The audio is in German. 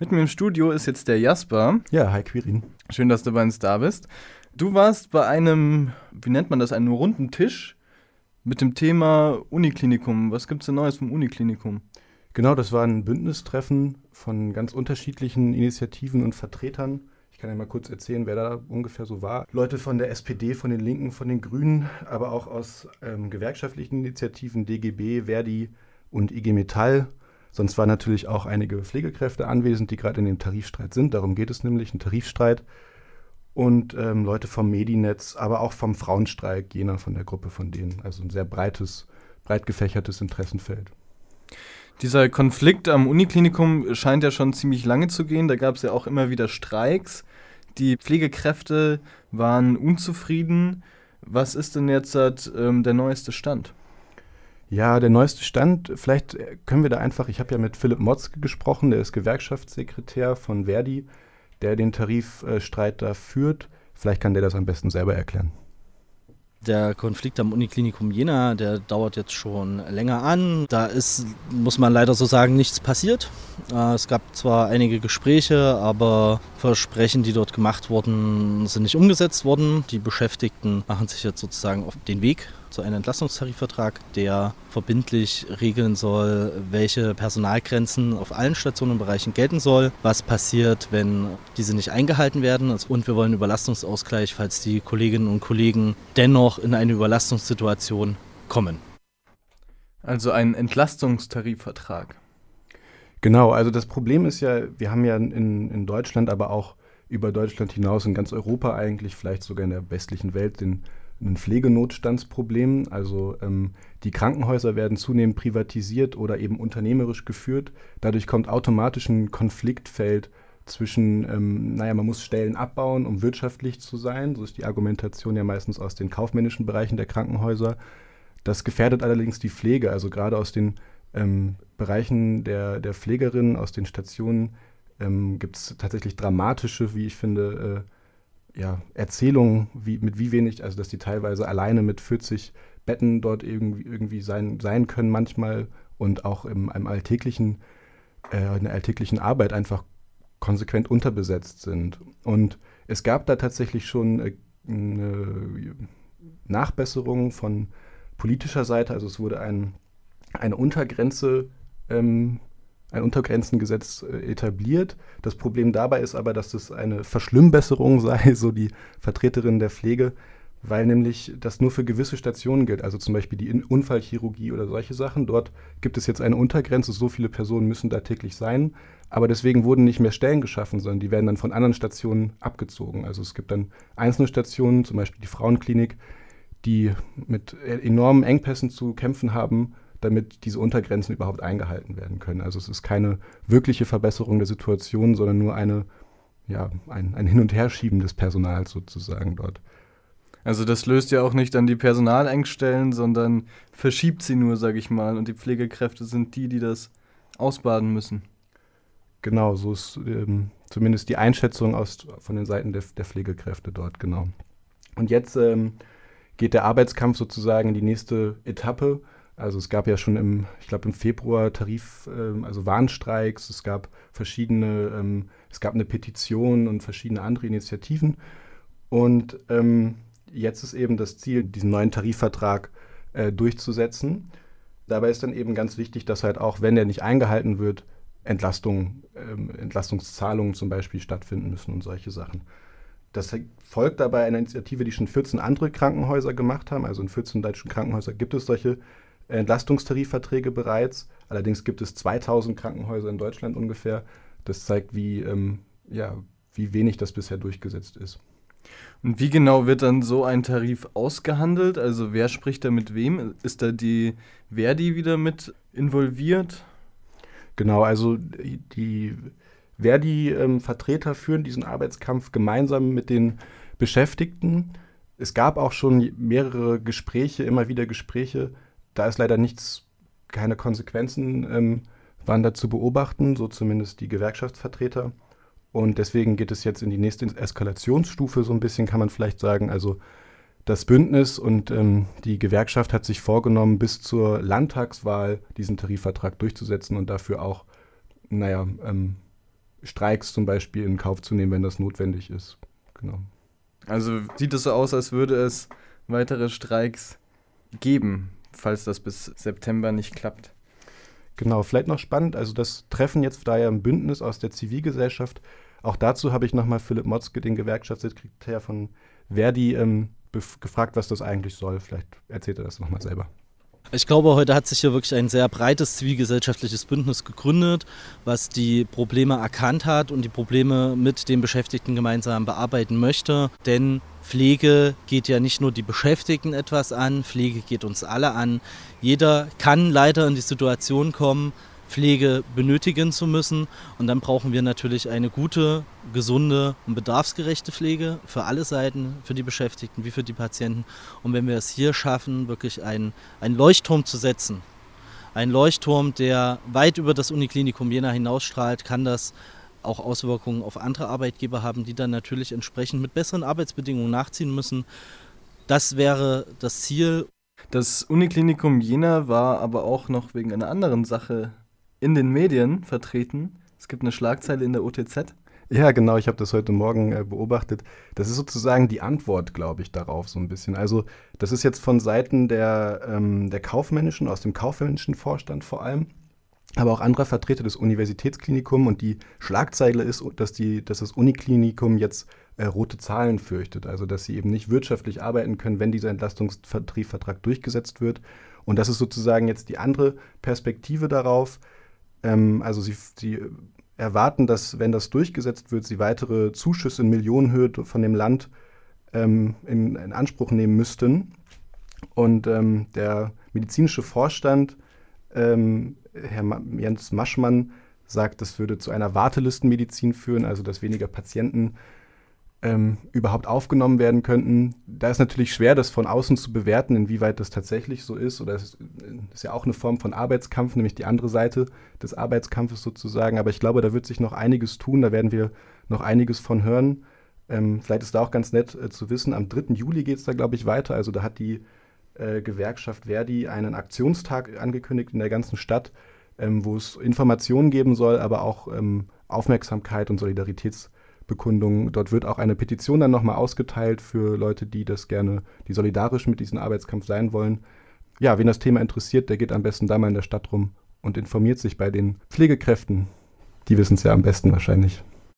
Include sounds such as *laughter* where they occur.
Mit mir im Studio ist jetzt der Jasper. Ja, hi Quirin. Schön, dass du bei uns da bist. Du warst bei einem, wie nennt man das, einem runden Tisch mit dem Thema Uniklinikum. Was gibt es denn Neues vom Uniklinikum? Genau, das war ein Bündnistreffen von ganz unterschiedlichen Initiativen und Vertretern. Ich kann ja mal kurz erzählen, wer da ungefähr so war. Leute von der SPD, von den Linken, von den Grünen, aber auch aus ähm, gewerkschaftlichen Initiativen, DGB, Verdi und IG Metall. Sonst waren natürlich auch einige Pflegekräfte anwesend, die gerade in dem Tarifstreit sind. Darum geht es nämlich, ein Tarifstreit und ähm, Leute vom Medinetz, aber auch vom Frauenstreik, jener von der Gruppe von denen. Also ein sehr breites, breit gefächertes Interessenfeld. Dieser Konflikt am Uniklinikum scheint ja schon ziemlich lange zu gehen. Da gab es ja auch immer wieder Streiks. Die Pflegekräfte waren unzufrieden. Was ist denn jetzt ähm, der neueste Stand? Ja, der neueste Stand, vielleicht können wir da einfach, ich habe ja mit Philipp Motzke gesprochen, der ist Gewerkschaftssekretär von Verdi der den Tarifstreit da führt. Vielleicht kann der das am besten selber erklären. Der Konflikt am Uniklinikum Jena, der dauert jetzt schon länger an. Da ist, muss man leider so sagen, nichts passiert. Äh, es gab zwar einige Gespräche, aber Versprechen, die dort gemacht wurden, sind nicht umgesetzt worden. Die Beschäftigten machen sich jetzt sozusagen auf den Weg zu einem Entlastungstarifvertrag, der verbindlich regeln soll, welche Personalgrenzen auf allen Stationenbereichen gelten soll, was passiert, wenn diese nicht eingehalten werden. Also, und wir wollen Überlastungsausgleich, falls die Kolleginnen und Kollegen dennoch in eine Überlastungssituation kommen. Also ein Entlastungstarifvertrag. Genau, also das Problem ist ja, wir haben ja in, in Deutschland, aber auch über Deutschland hinaus in ganz Europa eigentlich, vielleicht sogar in der westlichen Welt, den ein Pflegenotstandsproblem. Also ähm, die Krankenhäuser werden zunehmend privatisiert oder eben unternehmerisch geführt. Dadurch kommt automatisch ein Konfliktfeld zwischen, ähm, naja, man muss Stellen abbauen, um wirtschaftlich zu sein. So ist die Argumentation ja meistens aus den kaufmännischen Bereichen der Krankenhäuser. Das gefährdet allerdings die Pflege, also gerade aus den ähm, Bereichen der, der Pflegerinnen, aus den Stationen ähm, gibt es tatsächlich dramatische, wie ich finde, äh, ja, Erzählungen, wie, mit wie wenig, also dass die teilweise alleine mit 40 Betten dort irgendwie, irgendwie sein, sein können manchmal und auch im, im alltäglichen, äh, in der alltäglichen Arbeit einfach konsequent unterbesetzt sind. Und es gab da tatsächlich schon äh, eine Nachbesserung von politischer Seite, also es wurde ein, eine Untergrenze ähm, ein Untergrenzengesetz äh, etabliert. Das Problem dabei ist aber, dass das eine Verschlimmbesserung *laughs* sei, so die Vertreterin der Pflege, weil nämlich das nur für gewisse Stationen gilt, also zum Beispiel die Unfallchirurgie oder solche Sachen. Dort gibt es jetzt eine Untergrenze, so viele Personen müssen da täglich sein, aber deswegen wurden nicht mehr Stellen geschaffen, sondern die werden dann von anderen Stationen abgezogen. Also es gibt dann einzelne Stationen, zum Beispiel die Frauenklinik, die mit enormen Engpässen zu kämpfen haben damit diese Untergrenzen überhaupt eingehalten werden können. Also es ist keine wirkliche Verbesserung der Situation, sondern nur eine, ja, ein, ein Hin- und Herschieben des Personals sozusagen dort. Also das löst ja auch nicht dann die Personalengstellen, sondern verschiebt sie nur, sage ich mal. Und die Pflegekräfte sind die, die das ausbaden müssen. Genau, so ist ähm, zumindest die Einschätzung aus, von den Seiten der, der Pflegekräfte dort, genau. Und jetzt ähm, geht der Arbeitskampf sozusagen in die nächste Etappe. Also es gab ja schon im, ich glaube im Februar Tarif, ähm, also Warnstreiks, es gab verschiedene, ähm, es gab eine Petition und verschiedene andere Initiativen. Und ähm, jetzt ist eben das Ziel, diesen neuen Tarifvertrag äh, durchzusetzen. Dabei ist dann eben ganz wichtig, dass halt auch, wenn der nicht eingehalten wird, Entlastung, ähm, Entlastungszahlungen zum Beispiel stattfinden müssen und solche Sachen. Das folgt dabei einer Initiative, die schon 14 andere Krankenhäuser gemacht haben. Also in 14 deutschen Krankenhäusern gibt es solche Entlastungstarifverträge bereits. Allerdings gibt es 2000 Krankenhäuser in Deutschland ungefähr. Das zeigt, wie, ähm, ja, wie wenig das bisher durchgesetzt ist. Und wie genau wird dann so ein Tarif ausgehandelt? Also wer spricht da mit wem? Ist da die Verdi wieder mit involviert? Genau, also die Verdi-Vertreter ähm, führen diesen Arbeitskampf gemeinsam mit den Beschäftigten. Es gab auch schon mehrere Gespräche, immer wieder Gespräche da ist leider nichts, keine Konsequenzen ähm, waren da zu beobachten, so zumindest die Gewerkschaftsvertreter. Und deswegen geht es jetzt in die nächste Eskalationsstufe, so ein bisschen kann man vielleicht sagen. Also das Bündnis und ähm, die Gewerkschaft hat sich vorgenommen, bis zur Landtagswahl diesen Tarifvertrag durchzusetzen und dafür auch, naja, ähm, Streiks zum Beispiel in Kauf zu nehmen, wenn das notwendig ist. Genau. Also sieht es so aus, als würde es weitere Streiks geben, falls das bis September nicht klappt. Genau, vielleicht noch spannend, also das Treffen jetzt da ja ein Bündnis aus der Zivilgesellschaft. Auch dazu habe ich nochmal Philipp Motzke, den Gewerkschaftssekretär von Verdi, ähm, gefragt, was das eigentlich soll. Vielleicht erzählt er das nochmal selber. Ich glaube, heute hat sich hier wirklich ein sehr breites zivilgesellschaftliches Bündnis gegründet, was die Probleme erkannt hat und die Probleme mit den Beschäftigten gemeinsam bearbeiten möchte. Denn Pflege geht ja nicht nur die Beschäftigten etwas an, Pflege geht uns alle an. Jeder kann leider in die Situation kommen, Pflege benötigen zu müssen. Und dann brauchen wir natürlich eine gute, gesunde und bedarfsgerechte Pflege für alle Seiten, für die Beschäftigten wie für die Patienten. Und wenn wir es hier schaffen, wirklich einen, einen Leuchtturm zu setzen, ein Leuchtturm, der weit über das Uniklinikum Jena hinausstrahlt, kann das auch Auswirkungen auf andere Arbeitgeber haben, die dann natürlich entsprechend mit besseren Arbeitsbedingungen nachziehen müssen. Das wäre das Ziel. Das Uniklinikum Jena war aber auch noch wegen einer anderen Sache in den Medien vertreten. Es gibt eine Schlagzeile in der OTZ. Ja, genau, ich habe das heute Morgen äh, beobachtet. Das ist sozusagen die Antwort, glaube ich, darauf so ein bisschen. Also das ist jetzt von Seiten der, ähm, der Kaufmännischen, aus dem kaufmännischen Vorstand vor allem, aber auch anderer Vertreter des Universitätsklinikums. Und die Schlagzeile ist, dass, die, dass das Uniklinikum jetzt äh, rote Zahlen fürchtet. Also dass sie eben nicht wirtschaftlich arbeiten können, wenn dieser Entlastungsvertrag durchgesetzt wird. Und das ist sozusagen jetzt die andere Perspektive darauf. Ähm, also sie, sie erwarten, dass, wenn das durchgesetzt wird, sie weitere Zuschüsse in Millionenhöhe von dem Land ähm, in, in, Anspruch nehmen müssten. Und ähm, der medizinische Vorstand, ähm, Herr Ma Jens Maschmann, sagt, das würde zu einer Wartelistenmedizin führen, also dass weniger Patienten ähm, überhaupt aufgenommen werden könnten. Da ist natürlich schwer, das von außen zu bewerten, inwieweit das tatsächlich so ist. Oder es ist, ja auch eine Form von Arbeitskampf, nämlich die andere Seite des Arbeitskampfes sozusagen. Aber ich glaube, da wird sich noch einiges tun, da werden wir noch einiges von hören. Ähm, vielleicht ist da auch ganz nett äh, zu wissen, am 3. Juli geht es da, glaube ich, weiter. Also da hat die äh, Gewerkschaft Verdi einen Aktionstag angekündigt in der ganzen Stadt, ähm, wo es Informationen geben soll, aber auch ähm, Aufmerksamkeit und Solidaritäts- Bekundung. Dort wird auch eine Petition dann nochmal ausgeteilt für Leute, die das gerne, die solidarisch mit diesem Arbeitskampf sein wollen. Ja, wen das Thema interessiert, der geht am besten da mal in der Stadt rum und informiert sich bei den Pflegekräften. Die wissen es ja am besten wahrscheinlich.